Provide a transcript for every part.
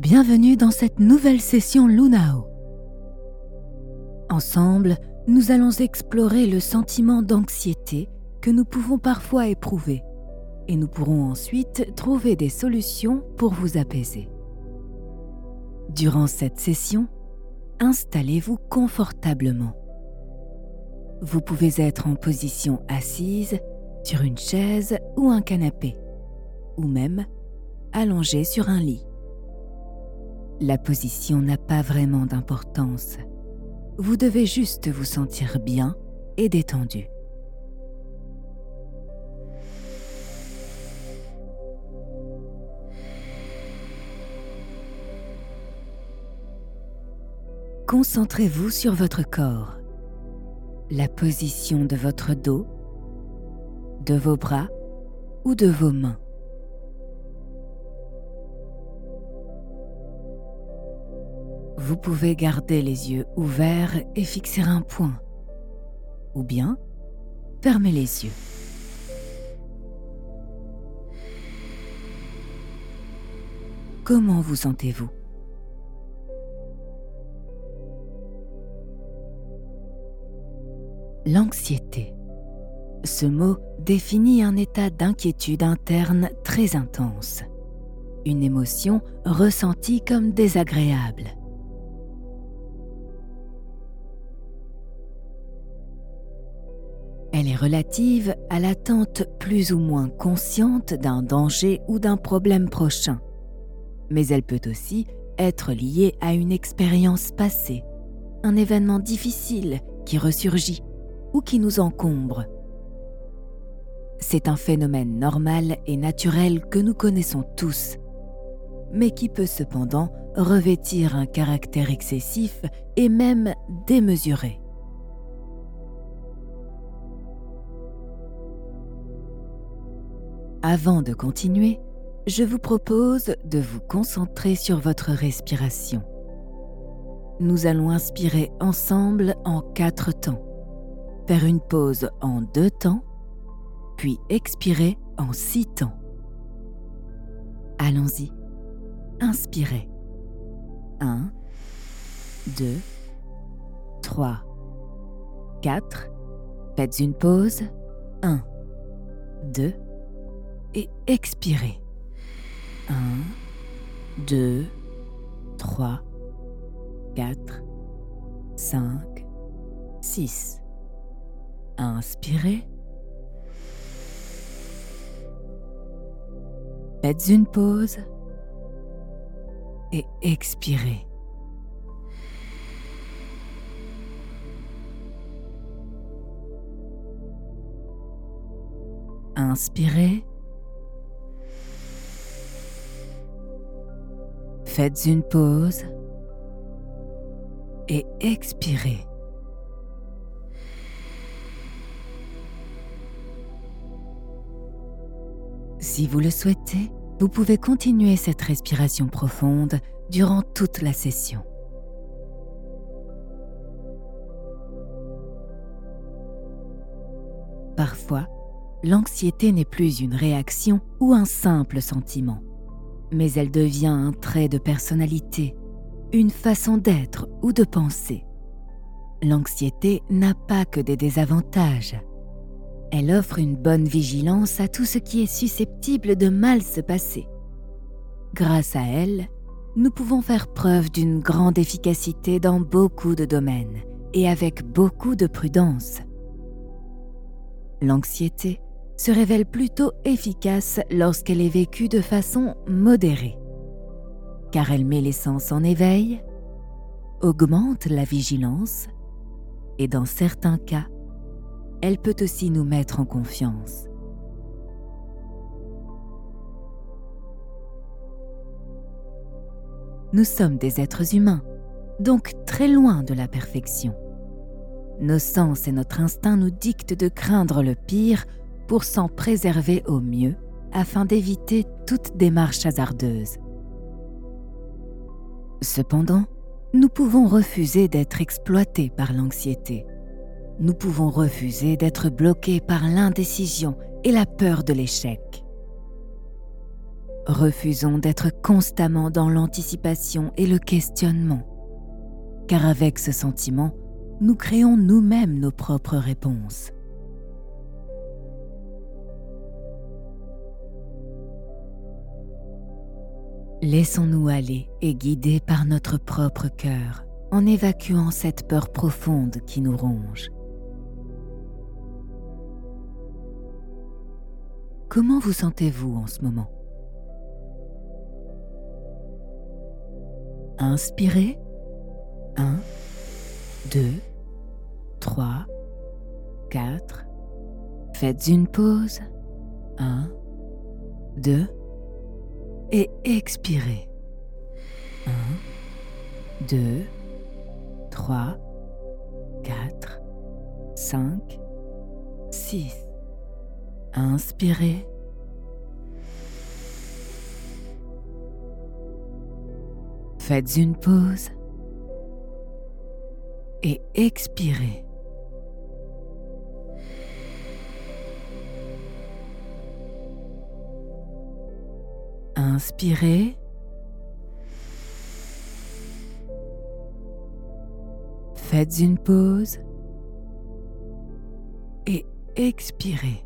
Bienvenue dans cette nouvelle session Lunao. Ensemble, nous allons explorer le sentiment d'anxiété que nous pouvons parfois éprouver et nous pourrons ensuite trouver des solutions pour vous apaiser. Durant cette session, installez-vous confortablement. Vous pouvez être en position assise, sur une chaise ou un canapé, ou même allongé sur un lit. La position n'a pas vraiment d'importance. Vous devez juste vous sentir bien et détendu. Concentrez-vous sur votre corps, la position de votre dos, de vos bras ou de vos mains. Vous pouvez garder les yeux ouverts et fixer un point, ou bien fermer les yeux. Comment vous sentez-vous? L'anxiété. Ce mot définit un état d'inquiétude interne très intense, une émotion ressentie comme désagréable Elle est relative à l'attente plus ou moins consciente d'un danger ou d'un problème prochain. Mais elle peut aussi être liée à une expérience passée, un événement difficile qui ressurgit ou qui nous encombre. C'est un phénomène normal et naturel que nous connaissons tous, mais qui peut cependant revêtir un caractère excessif et même démesuré. Avant de continuer, je vous propose de vous concentrer sur votre respiration. Nous allons inspirer ensemble en quatre temps, faire une pause en deux temps, puis expirer en six temps. Allons-y. Inspirez. 1, 2, 3, 4. Faites une pause. 1, 2, et expirez. 1, 2, 3, 4, 5, 6. Inspirez. Faites une pause et expirez. Inspirez. Faites une pause et expirez. Si vous le souhaitez, vous pouvez continuer cette respiration profonde durant toute la session. Parfois, l'anxiété n'est plus une réaction ou un simple sentiment mais elle devient un trait de personnalité, une façon d'être ou de penser. L'anxiété n'a pas que des désavantages. Elle offre une bonne vigilance à tout ce qui est susceptible de mal se passer. Grâce à elle, nous pouvons faire preuve d'une grande efficacité dans beaucoup de domaines et avec beaucoup de prudence. L'anxiété se révèle plutôt efficace lorsqu'elle est vécue de façon modérée, car elle met les sens en éveil, augmente la vigilance et dans certains cas, elle peut aussi nous mettre en confiance. Nous sommes des êtres humains, donc très loin de la perfection. Nos sens et notre instinct nous dictent de craindre le pire pour s'en préserver au mieux afin d'éviter toute démarche hasardeuse. Cependant, nous pouvons refuser d'être exploités par l'anxiété. Nous pouvons refuser d'être bloqués par l'indécision et la peur de l'échec. Refusons d'être constamment dans l'anticipation et le questionnement, car avec ce sentiment, nous créons nous-mêmes nos propres réponses. Laissons-nous aller et guider par notre propre cœur en évacuant cette peur profonde qui nous ronge. Comment vous sentez-vous en ce moment? Inspirez. 1, 2, 3, 4. Faites une pause. 1, 2, et expirez. 1, 2, 3, 4, 5, 6. Inspirez. Faites une pause et expirez. Inspirez. Faites une pause et expirez.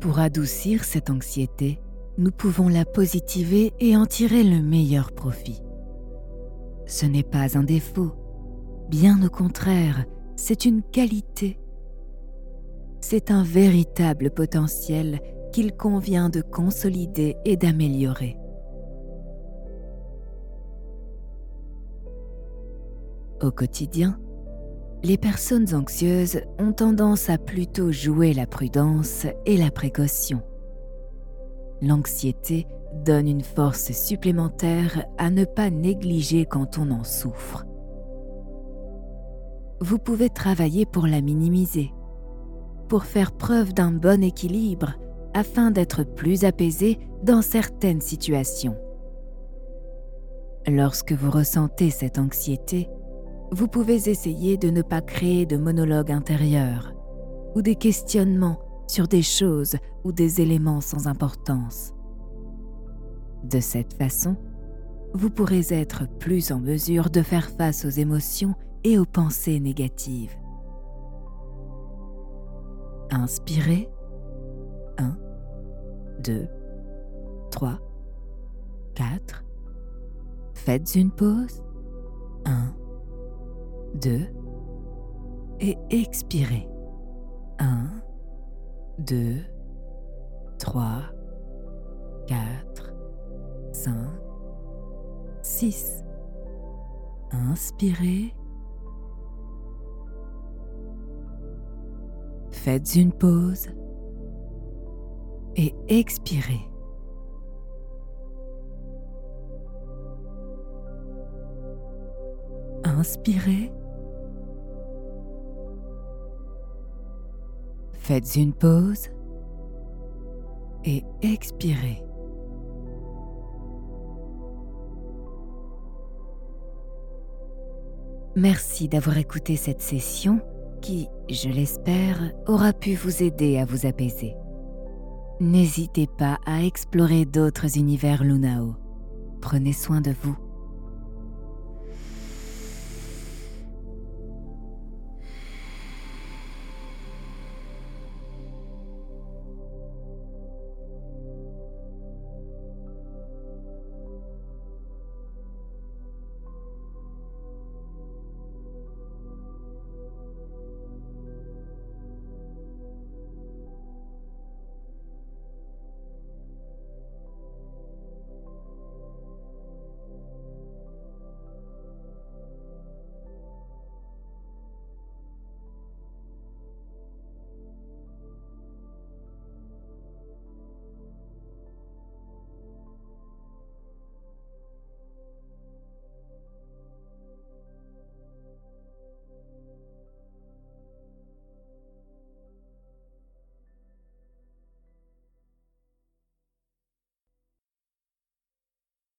Pour adoucir cette anxiété, nous pouvons la positiver et en tirer le meilleur profit. Ce n'est pas un défaut, bien au contraire, c'est une qualité c'est un véritable potentiel qu'il convient de consolider et d'améliorer. Au quotidien, les personnes anxieuses ont tendance à plutôt jouer la prudence et la précaution. L'anxiété donne une force supplémentaire à ne pas négliger quand on en souffre. Vous pouvez travailler pour la minimiser pour faire preuve d'un bon équilibre afin d'être plus apaisé dans certaines situations. Lorsque vous ressentez cette anxiété, vous pouvez essayer de ne pas créer de monologue intérieur ou des questionnements sur des choses ou des éléments sans importance. De cette façon, vous pourrez être plus en mesure de faire face aux émotions et aux pensées négatives. Inspirez. 1, 2, 3, 4. Faites une pause. 1, 2. Et expirez. 1, 2, 3, 4, 5, 6. Inspirez. Faites une pause et expirez. Inspirez. Faites une pause et expirez. Merci d'avoir écouté cette session qui, je l'espère, aura pu vous aider à vous apaiser. N'hésitez pas à explorer d'autres univers Lunao. Prenez soin de vous.